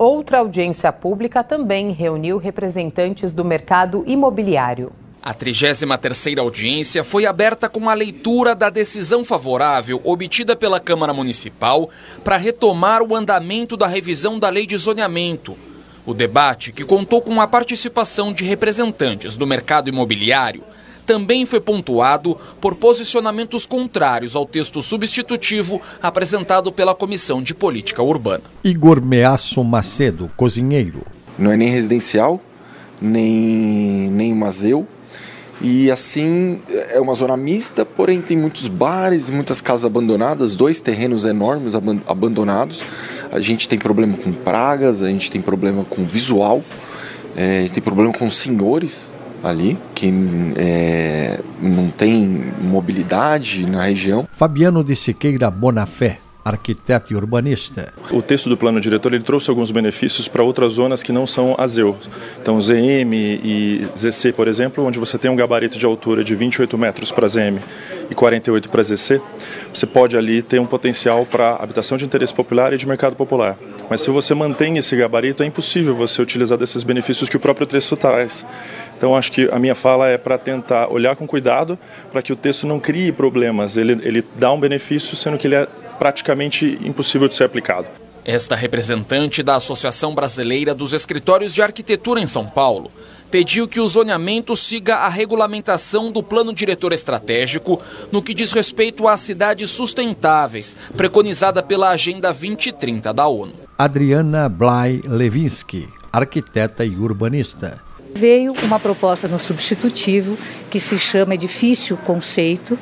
Outra audiência pública também reuniu representantes do mercado imobiliário. A 33ª audiência foi aberta com a leitura da decisão favorável obtida pela Câmara Municipal para retomar o andamento da revisão da Lei de Zoneamento. O debate, que contou com a participação de representantes do mercado imobiliário, também foi pontuado por posicionamentos contrários ao texto substitutivo apresentado pela Comissão de Política Urbana. Igor Measso Macedo, cozinheiro. Não é nem residencial, nem, nem museu. E assim, é uma zona mista, porém tem muitos bares, muitas casas abandonadas, dois terrenos enormes abandonados. A gente tem problema com pragas, a gente tem problema com visual, é, a gente tem problema com senhores ali, que é, não tem mobilidade na região. Fabiano de Siqueira Bonafé, arquiteto e urbanista. O texto do plano diretor ele trouxe alguns benefícios para outras zonas que não são ASEU. Então, ZM e ZC, por exemplo, onde você tem um gabarito de altura de 28 metros para ZM e 48 para ZC, você pode ali ter um potencial para habitação de interesse popular e de mercado popular. Mas se você mantém esse gabarito, é impossível você utilizar desses benefícios que o próprio texto traz. Então, acho que a minha fala é para tentar olhar com cuidado para que o texto não crie problemas. Ele, ele dá um benefício, sendo que ele é praticamente impossível de ser aplicado. Esta representante da Associação Brasileira dos Escritórios de Arquitetura em São Paulo pediu que o zoneamento siga a regulamentação do Plano Diretor Estratégico no que diz respeito às cidades sustentáveis, preconizada pela Agenda 2030 da ONU. Adriana Blay Levinsky, arquiteta e urbanista. Veio uma proposta no substitutivo que se chama Edifício Conceito,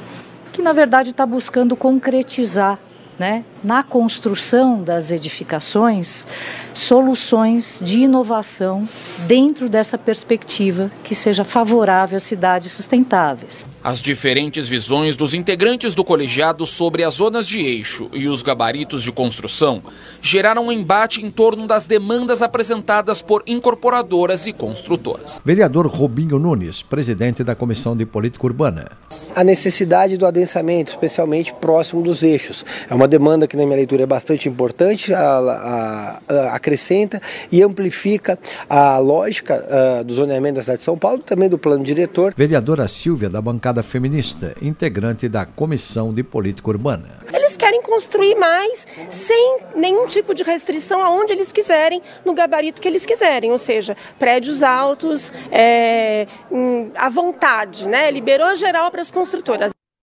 que na verdade está buscando concretizar né, na construção das edificações soluções de inovação dentro dessa perspectiva que seja favorável às cidades sustentáveis. As diferentes visões dos integrantes do colegiado sobre as zonas de eixo e os gabaritos de construção geraram um embate em torno das demandas apresentadas por incorporadoras e construtoras. Vereador Robinho Nunes, presidente da Comissão de Política Urbana. A necessidade do adensamento, especialmente próximo dos eixos, é uma demanda que na minha leitura é bastante importante, a, a, a acrescenta e amplifica a lógica uh, do zoneamento da cidade de São Paulo, também do plano diretor. Vereadora Silvia, da bancada feminista, integrante da Comissão de Política Urbana. Eles querem construir mais sem nenhum tipo de restrição aonde eles quiserem, no gabarito que eles quiserem, ou seja, prédios altos, é, à vontade, né? liberou geral para as construtoras.